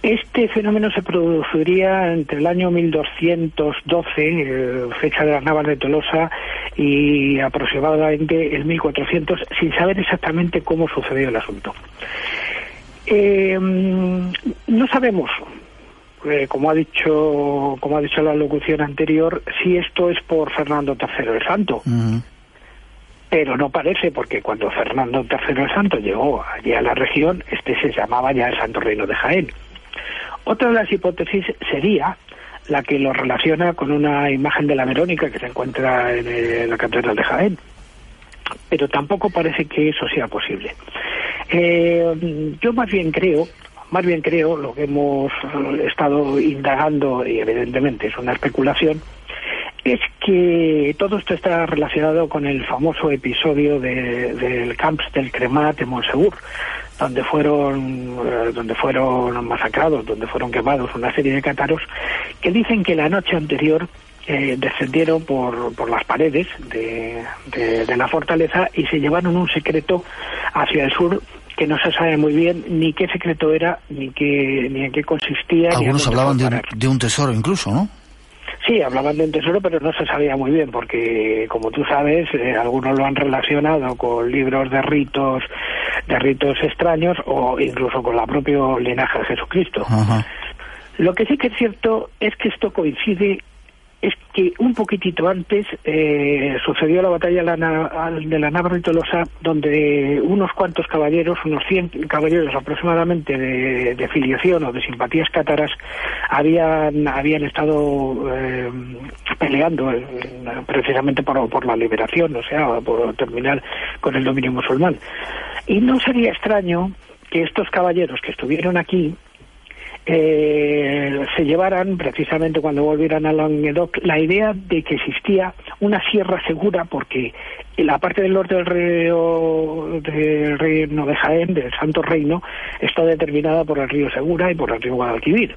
este fenómeno se produciría entre el año 1212, eh, fecha de las Navas de Tolosa, y aproximadamente el 1400, sin saber exactamente cómo sucedió el asunto. Eh, no sabemos eh, como ha dicho como ha dicho la locución anterior, si esto es por Fernando III el Santo. Pero no parece, porque cuando Fernando III el Santo llegó allí a la región, este se llamaba ya el Santo Reino de Jaén. Otra de las hipótesis sería la que lo relaciona con una imagen de la Verónica que se encuentra en, eh, la Catedral de Jaén. Pero tampoco parece que eso sea posible. Eh, yo más bien creo más bien creo, lo que hemos eh, estado indagando, y evidentemente es una especulación, es que todo esto está relacionado con el famoso episodio del Camps del Cremat de Monsegur, donde fueron, eh, donde fueron masacrados, donde fueron quemados una serie de cátaros, que dicen que la noche anterior eh, descendieron por, por las paredes de, de, la fortaleza y se llevaron un secreto hacia el sur que no se sabe muy bien ni qué secreto era, ni qué, ni en qué consistía. Algunos hablaban de un, tesoro incluso, ¿no? Sí, hablaban de un tesoro, pero no se sabía muy bien, porque como tú sabes, eh, algunos lo han relacionado con libros de ritos, de ritos extraños, o incluso con la propia linaje de Jesucristo. Lo que sí que es cierto es que esto coincide es que un poquitito antes eh, sucedió la batalla de la Navarra y Tolosa, donde unos cuantos caballeros, unos 100 caballeros aproximadamente de, filiación o de simpatías cátaras, habían, habían estado eh, peleando precisamente por, por la liberación, o sea, por terminar con el dominio musulmán. Y no sería extraño que estos caballeros que estuvieron aquí eh, se llevaran precisamente cuando volvieran a Languedoc la idea de que existía una sierra segura porque la parte del norte del río del reino de Jaén, del Santo Reino, está determinada por el río Segura y por el río Guadalquivir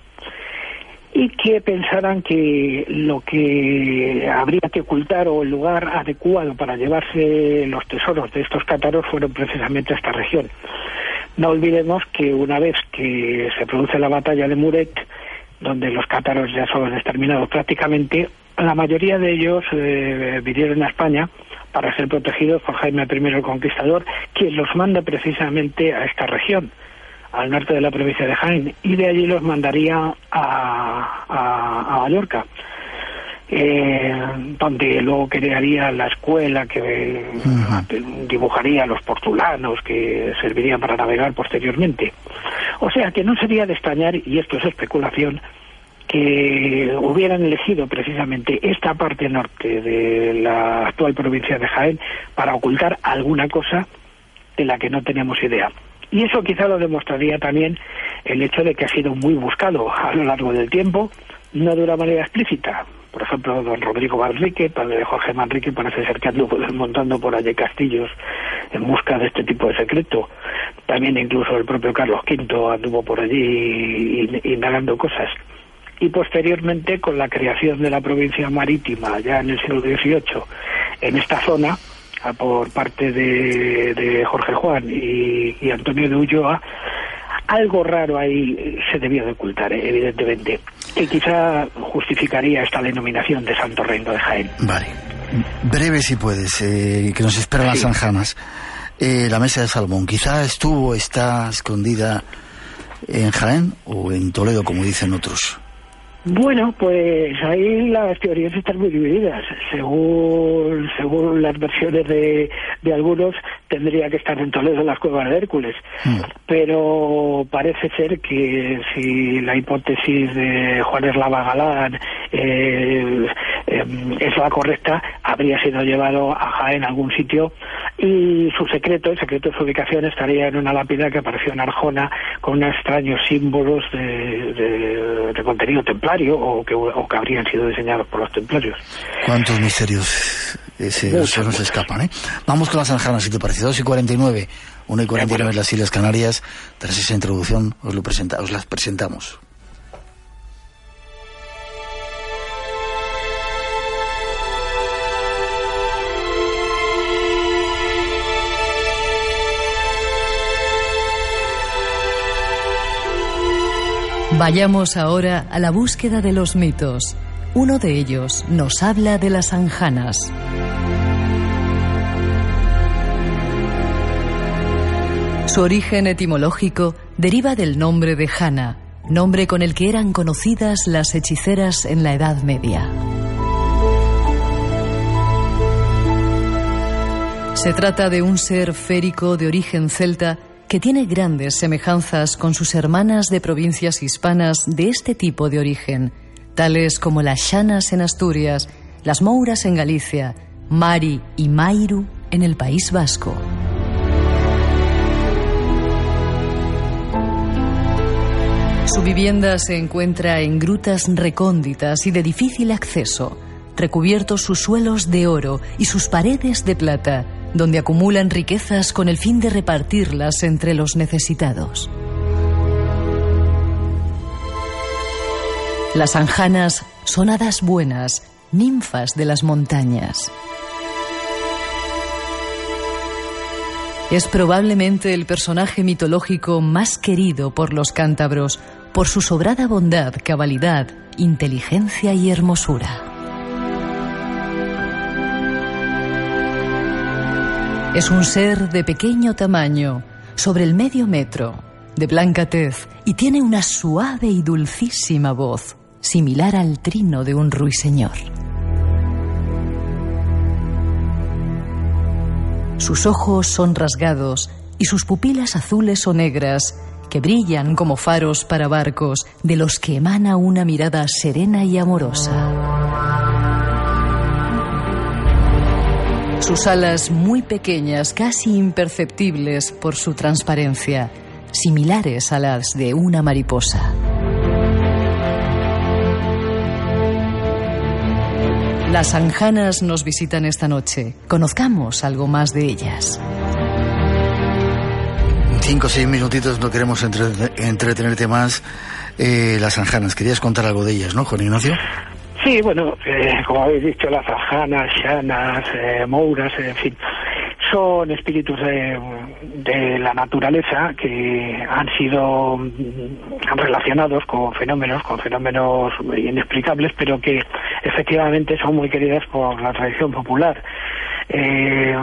y que pensaran que lo que habría que ocultar o el lugar adecuado para llevarse los tesoros de estos cátaros fueron precisamente esta región. No olvidemos que una vez que se produce la batalla de Muret, donde los cátaros ya son exterminados prácticamente, la mayoría de ellos eh, vinieron a España para ser protegidos por Jaime I el Conquistador, quien los manda precisamente a esta región, al norte de la provincia de Jaén, y de allí los mandaría a, a Mallorca eh, donde luego crearía la escuela que dibujaría los portulanos que servirían para navegar posteriormente. O sea que no sería de extrañar, y esto es especulación, que hubieran elegido precisamente esta parte norte de la actual provincia de Jaén para ocultar alguna cosa de la que no tenemos idea. Y eso quizá lo demostraría también el hecho de que ha sido muy buscado a lo largo del tiempo, no de una manera explícita, por ejemplo, don Rodrigo Manrique, padre de Jorge Manrique, parece ser que anduvo [LAUGHS] montando por allí castillos en busca de este tipo de secreto. También incluso el propio Carlos V anduvo por allí indagando cosas. Y posteriormente, con la creación de la provincia marítima, ya en el siglo XVIII, en esta zona, por parte de, Jorge Juan y, y Antonio de Ulloa, algo raro ahí se debió de ocultar, eh, evidentemente, que quizá justificaría esta denominación de Santo Reino de Jaén. Vale. Breve si puedes, eh, que nos esperan las Sanjanas. Eh, la mesa de Salmón, quizá estuvo, está escondida en Jaén o en Toledo, como dicen otros. Bueno, pues ahí las teorías están muy divididas. Según, según las versiones de, de algunos, tendría que estar en Toledo en las cuevas de Hércules. Hmm. Pero parece ser que si la hipótesis de Juan Eslava Galán eh, em, es la correcta, habría sido llevado a Jaén a algún sitio y su secreto, el secreto de su ubicación, estaría en una lápida que apareció en Arjona con unos extraños símbolos de, de contenido o que, o que habrían sido diseñados por los templarios. ¿Cuántos misterios eh, se, nos escapan? ¿eh? Vamos con las anjanas, si te parece. 2 y 49, 1 y 49 en las Islas Canarias. Tras esa introducción os, lo presenta, os las presentamos. Vayamos ahora a la búsqueda de los mitos. Uno de ellos nos habla de las anjanas. Su origen etimológico deriva del nombre de Jana, nombre con el que eran conocidas las hechiceras en la Edad Media. Se trata de un ser férico de origen celta que tiene grandes semejanzas con sus hermanas de provincias hispanas de este tipo de origen, tales como las Llanas en Asturias, las Mouras en Galicia, Mari y Mairu en el País Vasco. Su vivienda se encuentra en grutas recónditas y de difícil acceso, recubiertos sus suelos de oro y sus paredes de plata, donde acumulan riquezas con el fin de repartirlas entre los necesitados. Las anjanas son hadas buenas, ninfas de las montañas. Es probablemente el personaje mitológico más querido por los cántabros por su sobrada bondad, cabalidad, inteligencia y hermosura. Es un ser de pequeño tamaño, sobre el medio metro, de blanca tez y tiene una suave y dulcísima voz, similar al trino de un ruiseñor. Sus ojos son rasgados y sus pupilas azules o negras, que brillan como faros para barcos, de los que emana una mirada serena y amorosa. Sus alas muy pequeñas, casi imperceptibles por su transparencia, similares a las de una mariposa. Las anjanas nos visitan esta noche. Conozcamos algo más de ellas. Cinco o seis minutitos, no queremos entretenerte más. Eh, las anjanas, querías contar algo de ellas, ¿no, Juan Ignacio? Sí, bueno, eh, como habéis dicho, las anjanas, llanas, eh, mouras, en fin, son espíritus de, la naturaleza que han sido mm, relacionados con fenómenos, con fenómenos inexplicables, pero que efectivamente son muy queridas por la tradición popular. Eh,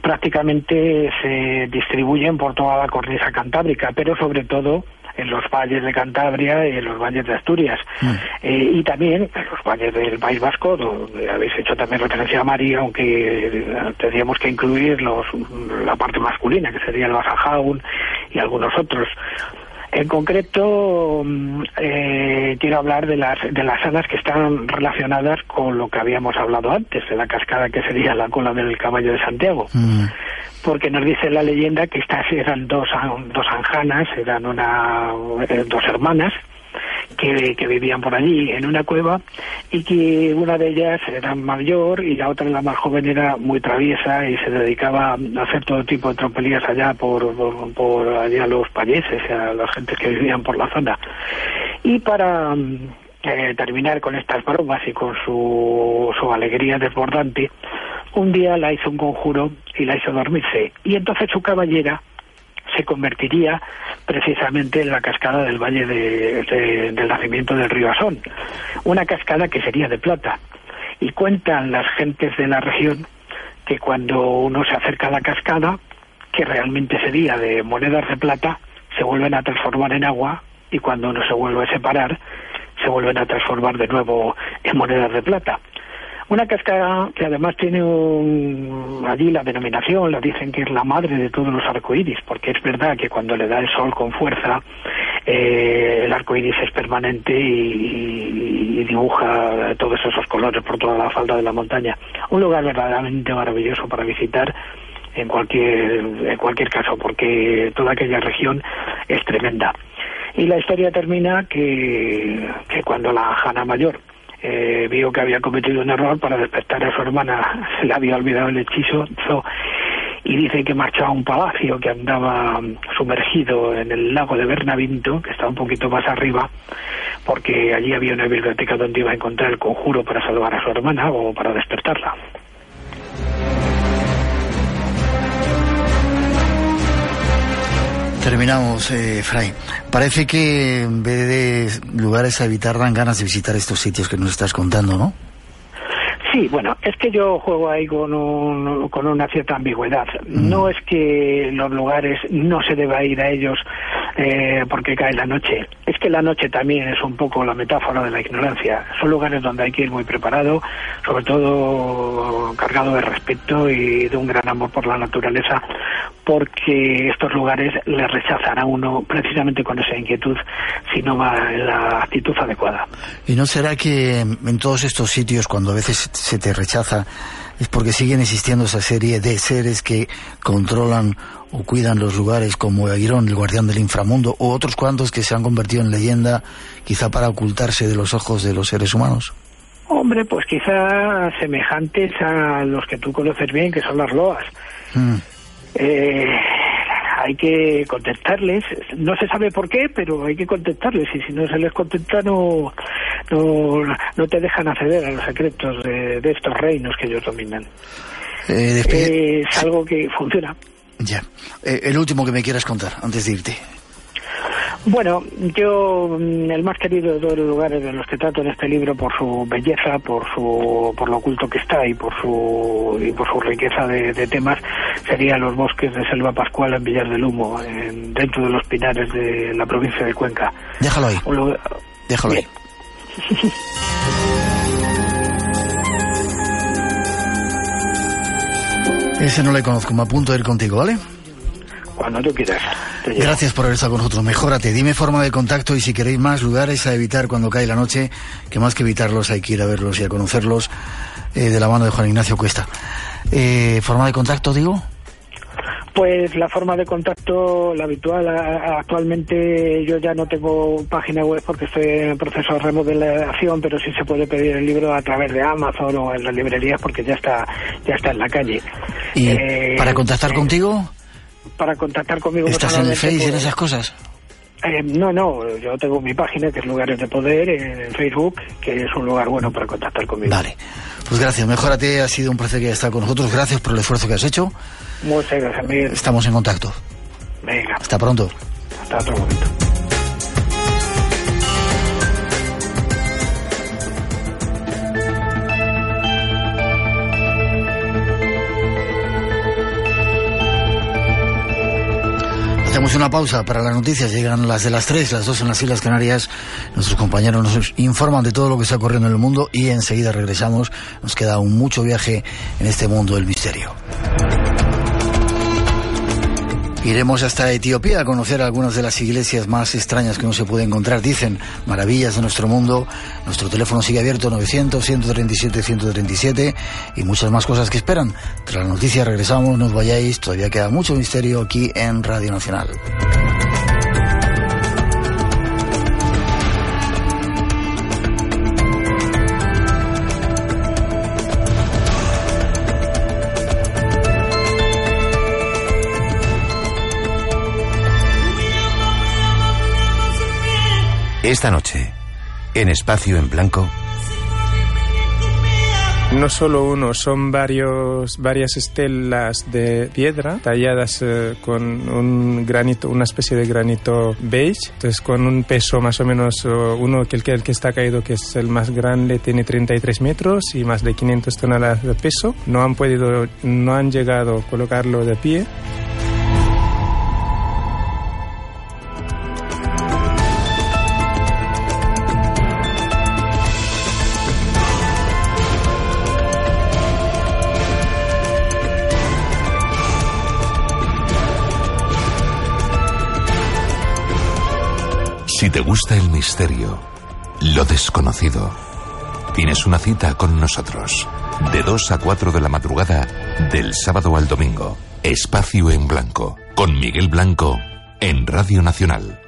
prácticamente se distribuyen por toda la cornisa cantábrica, pero sobre todo en los valles de Cantabria y en los valles de Asturias. Mm. Eh, y también en los valles del País Vasco, donde habéis hecho también referencia a María, aunque tendríamos que incluir los, la parte masculina, que sería el Basajaun y algunos otros. En concreto, mm, eh, quiero hablar de las, de las salas que están relacionadas con lo que habíamos hablado antes, de la cascada que sería la cola del caballo de Santiago. Mm. Porque nos dice la leyenda que estas eran dos, dos anjanas, eran una, eh, dos hermanas, que, vivían por allí en una cueva y que una de ellas era mayor y la otra, la más joven, era muy traviesa y se dedicaba a hacer todo tipo de tropelías allá por, por, allá los payeses, a las gentes que vivían por la zona. Y para eh, terminar con estas bromas y con su alegría desbordante, un día la hizo un conjuro y la hizo dormirse. Y entonces su caballera se convertiría precisamente en la cascada del Valle de, del Nacimiento del Río Asón, una cascada que sería de plata. Y cuentan las gentes de la región que cuando uno se acerca a la cascada, que realmente sería de monedas de plata, se vuelven a transformar en agua y cuando uno se vuelve a separar, se vuelven a transformar de nuevo en monedas de plata. Una cascada que además tiene un, allí la denominación, la dicen que es la madre de todos los arcoíris, porque es verdad que cuando le da el sol con fuerza, eh, el arcoíris es permanente y, dibuja todos esos colores por toda la falda de la montaña. Un lugar verdaderamente maravilloso para visitar en cualquier, en cualquier caso, porque toda aquella región es tremenda. Y la historia termina que, que cuando la Jana Mayor eh, vio que había cometido un error para despertar a su hermana, se le había olvidado el hechizo y dice que marchó a un palacio que andaba sumergido en el lago de Bernavinto, que está un poquito más arriba, porque allí había una biblioteca donde iba a encontrar el conjuro para salvar a su hermana o para despertarla. Terminamos, eh, Fray. Parece que en vez de lugares a evitar dan ganas de visitar estos sitios que nos estás contando, ¿no? Sí, bueno, es que yo juego ahí con, un, con una cierta ambigüedad. Mm. No es que los lugares no se deba ir a ellos eh, por qué cae la noche. Es que la noche también es un poco la metáfora de la ignorancia. Son lugares donde hay que ir muy preparado, sobre todo cargado de respeto y de un gran amor por la naturaleza, porque estos lugares le rechazan a uno precisamente con esa inquietud si no va en la actitud adecuada. ¿Y no será que en todos estos sitios, cuando a veces se te rechaza, es porque siguen existiendo esa serie de seres que controlan o cuidan los lugares como Aguirón, el guardián del inframundo, o otros cuantos que se han convertido en leyenda quizá para ocultarse de los ojos de los seres humanos? Hombre, pues quizá semejantes a los que tú conoces bien, que son las loas. Mm. Eh, hay que contestarles. No se sabe por qué, pero hay que contestarles. Y si no se les contesta, no, no, no te dejan acceder a los secretos de, estos reinos que ellos dominan. Eh, es algo que funciona. Ya. Eh, el último que me quieras contar, antes de irte. Bueno, yo mm, el más querido de todos los lugares de los que trato en este libro por su belleza, por su por lo oculto que está y por su y por su riqueza de, temas sería los bosques de Selva Pascual en Villar del Humo, dentro de los pinares de la provincia de Cuenca. Déjalo ahí. Déjalo ahí. [LAUGHS] Ese no le conozco, me apunto a ir contigo, ¿vale? Cuando tú quieras. Gracias por haber estado con nosotros. Mejórate. Dime forma de contacto y si queréis más lugares a evitar cuando cae la noche, que más que evitarlos hay que ir a verlos y a conocerlos eh, de la mano de Juan Ignacio Cuesta. Eh, ¿Forma de contacto, digo? Pues la forma de contacto, la habitual, actualmente yo ya no tengo página web porque estoy en proceso de remodelación, pero sí se puede pedir el libro a través de Amazon o en las librerías porque ya está, ya está en la calle. ¿Y eh, para contactar contigo? Para contactar conmigo. ¿Estás en el Face en esas cosas? Eh, no, no, yo tengo mi página que es Lugares de Poder en Facebook, que es un lugar bueno para contactar conmigo. Vale, pues gracias, mejorate, ha sido un placer que estado con nosotros, gracias por el esfuerzo que has hecho. Muchas gracias, Miguel. Estamos en contacto. Venga. Hasta pronto. Hasta otro momento. Una pausa para las noticias. Llegan las de las tres, las dos en las Islas Canarias. Nuestros compañeros nos informan de todo lo que está ocurriendo en el mundo y enseguida regresamos. Nos queda un mucho viaje en este mundo del misterio. Iremos hasta Etiopía a conocer algunas de las iglesias más extrañas que uno se puede encontrar. Dicen maravillas de nuestro mundo. Nuestro teléfono sigue abierto 900 137 137 y muchas más cosas que esperan. Tras la noticia regresamos, no os vayáis. Todavía queda mucho misterio aquí en Radio Nacional. Esta noche, en Espacio en Blanco. No solo uno, son varios, varias estelas de piedra talladas eh, con un granito, una especie de granito beige, entonces con un peso más o menos, uno que el, que el que está caído, que es el más grande, tiene 33 metros y más de 500 toneladas de peso. No han podido, no han llegado a colocarlo de pie. Si te gusta el misterio, lo desconocido, tienes una cita con nosotros. De 2 a 4 de la madrugada, del sábado al domingo. Espacio en Blanco, con Miguel Blanco, en Radio Nacional.